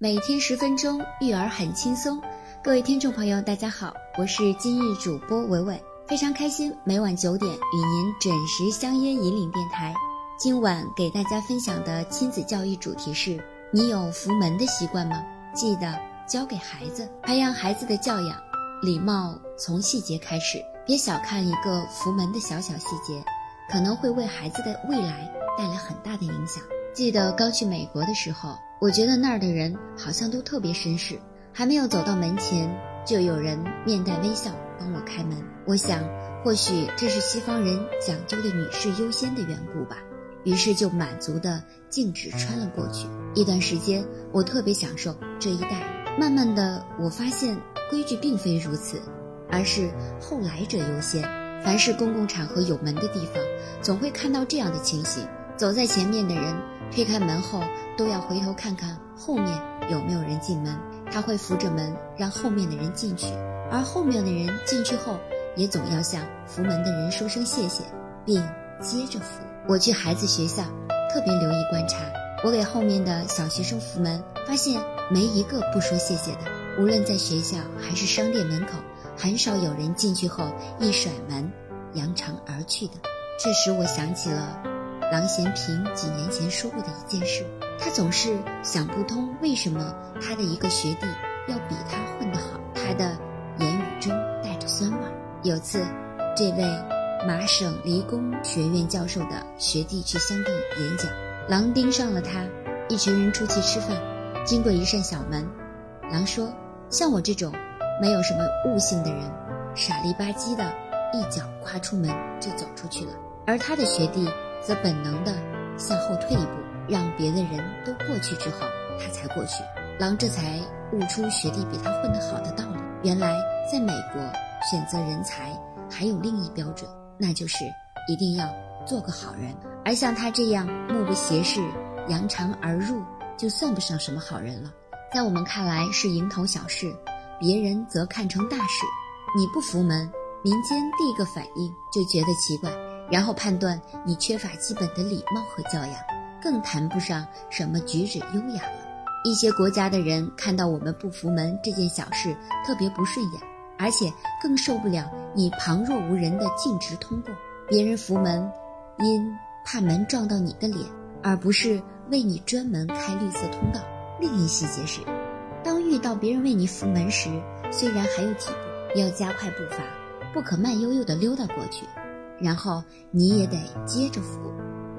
每天十分钟，育儿很轻松。各位听众朋友，大家好，我是今日主播伟伟，非常开心每晚九点与您准时相约引领电台。今晚给大家分享的亲子教育主题是：你有扶门的习惯吗？记得教给孩子，培养孩子的教养，礼貌从细节开始。别小看一个扶门的小小细节，可能会为孩子的未来带来很大的影响。记得刚去美国的时候。我觉得那儿的人好像都特别绅士，还没有走到门前，就有人面带微笑帮我开门。我想，或许这是西方人讲究的女士优先的缘故吧。于是就满足的径直穿了过去。一段时间，我特别享受这一带。慢慢的，我发现规矩并非如此，而是后来者优先。凡是公共场合有门的地方，总会看到这样的情形：走在前面的人。推开门后，都要回头看看后面有没有人进门。他会扶着门，让后面的人进去，而后面的人进去后，也总要向扶门的人说声谢谢，并接着扶。我去孩子学校，特别留意观察，我给后面的小学生扶门，发现没一个不说谢谢的。无论在学校还是商店门口，很少有人进去后一甩门，扬长而去的。这时我想起了。郎咸平几年前说过的一件事，他总是想不通为什么他的一个学弟要比他混得好。他的言语中带着酸味。有次，这位麻省理工学院教授的学弟去香港演讲，狼盯上了他。一群人出去吃饭，经过一扇小门，狼说：“像我这种没有什么悟性的人，傻里吧唧的一脚跨出门就走出去了。”而他的学弟。则本能地向后退一步，让别的人都过去之后，他才过去。狼这才悟出学弟比他混得好的道理。原来，在美国选择人才还有另一标准，那就是一定要做个好人。而像他这样目不斜视、扬长而入，就算不上什么好人了。在我们看来是蝇头小事，别人则看成大事。你不扶门，民间第一个反应就觉得奇怪。然后判断你缺乏基本的礼貌和教养，更谈不上什么举止优雅了。一些国家的人看到我们不扶门这件小事特别不顺眼，而且更受不了你旁若无人的径直通过。别人扶门，因怕门撞到你的脸，而不是为你专门开绿色通道。另一细节是，当遇到别人为你扶门时，虽然还有几步，要加快步伐，不可慢悠悠地溜达过去。然后你也得接着扶，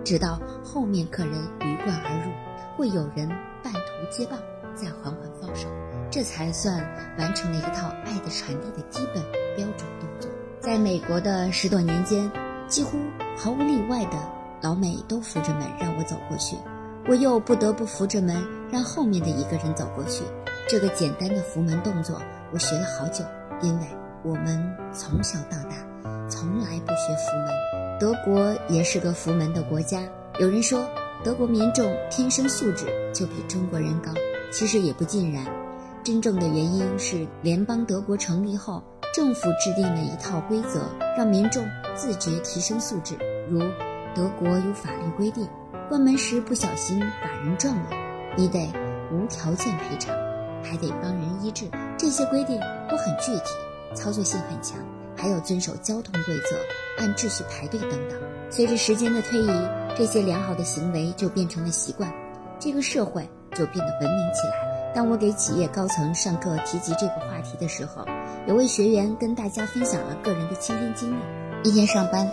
直到后面客人鱼贯而入，会有人半途接棒，再缓缓放手，这才算完成了一套爱的传递的基本标准动作。在美国的十多年间，几乎毫无例外的老美都扶着门让我走过去，我又不得不扶着门让后面的一个人走过去。这个简单的扶门动作，我学了好久，因为我们从小到大。从来不学佛门，德国也是个佛门的国家。有人说，德国民众天生素质就比中国人高，其实也不尽然。真正的原因是，联邦德国成立后，政府制定了一套规则，让民众自觉提升素质。如，德国有法律规定，关门时不小心把人撞了，你得无条件赔偿，还得帮人医治。这些规定都很具体，操作性很强。还有遵守交通规则、按秩序排队等等。随着时间的推移，这些良好的行为就变成了习惯，这个社会就变得文明起来。当我给企业高层上课提及这个话题的时候，有位学员跟大家分享了个人的亲身经历。一天上班，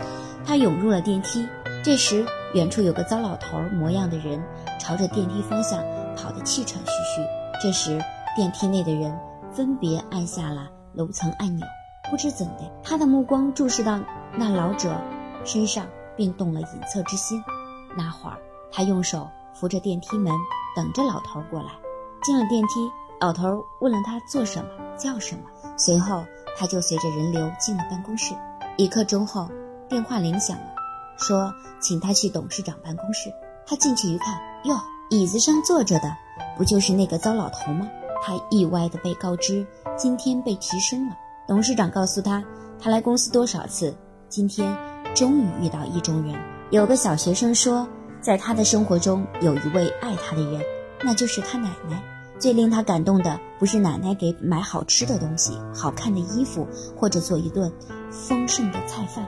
他涌入了电梯，这时远处有个糟老头模样的人朝着电梯方向跑得气喘吁吁。这时电梯内的人分别按下了楼层按钮。不知怎的，他的目光注视到那老者身上，便动了隐恻之心。那会儿，他用手扶着电梯门，等着老头过来。进了电梯，老头问了他做什么、叫什么，随后他就随着人流进了办公室。一刻钟后，电话铃响了，说请他去董事长办公室。他进去一看，哟，椅子上坐着的不就是那个糟老头吗？他意外地被告知今天被提升了。董事长告诉他，他来公司多少次，今天终于遇到意中人。有个小学生说，在他的生活中有一位爱他的人，那就是他奶奶。最令他感动的不是奶奶给买好吃的东西、好看的衣服，或者做一顿丰盛的菜饭，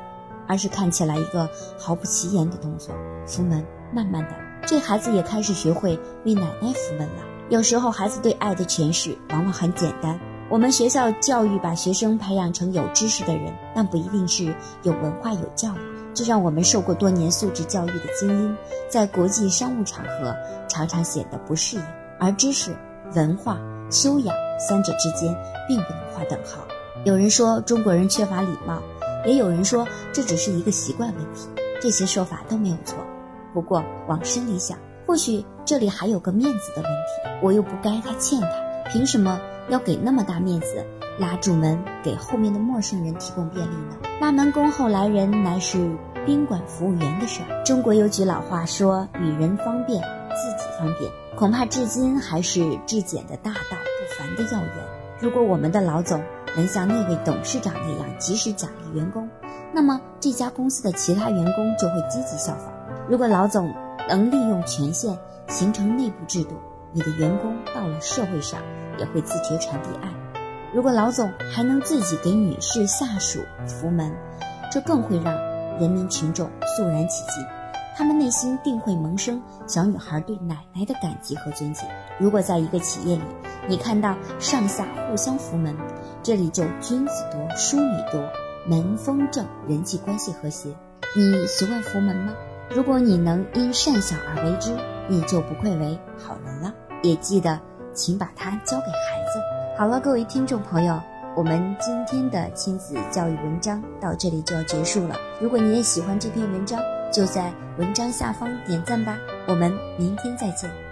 而是看起来一个毫不起眼的动作——扶门。慢慢的，这孩子也开始学会为奶奶扶门了。有时候，孩子对爱的诠释往往很简单。我们学校教育把学生培养成有知识的人，但不一定是有文化、有教育。这让我们受过多年素质教育的精英，在国际商务场合常常显得不适应。而知识。文化修养三者之间并不能划等号。有人说中国人缺乏礼貌，也有人说这只是一个习惯问题。这些说法都没有错。不过往深里想，或许这里还有个面子的问题。我又不该他欠他，凭什么要给那么大面子，拉住门给后面的陌生人提供便利呢？拉门恭候来人，乃是宾馆服务员的事儿。中国有句老话说：“与人方便，自己方便。”恐怕至今还是质检的大道不凡的要员。如果我们的老总能像那位董事长那样及时奖励员工，那么这家公司的其他员工就会积极效仿。如果老总能利用权限形成内部制度，你的员工到了社会上也会自觉传递爱。如果老总还能自己给女士下属扶门，这更会让人民群众肃然起敬。他们内心定会萌生小女孩对奶奶的感激和尊敬。如果在一个企业里，你看到上下互相扶门，这里就君子多，淑女多，门风正，人际关系和谐。你习惯扶门吗？如果你能因善小而为之，你就不愧为好人了。也记得，请把它交给孩子。好了，各位听众朋友，我们今天的亲子教育文章到这里就要结束了。如果你也喜欢这篇文章，就在文章下方点赞吧，我们明天再见。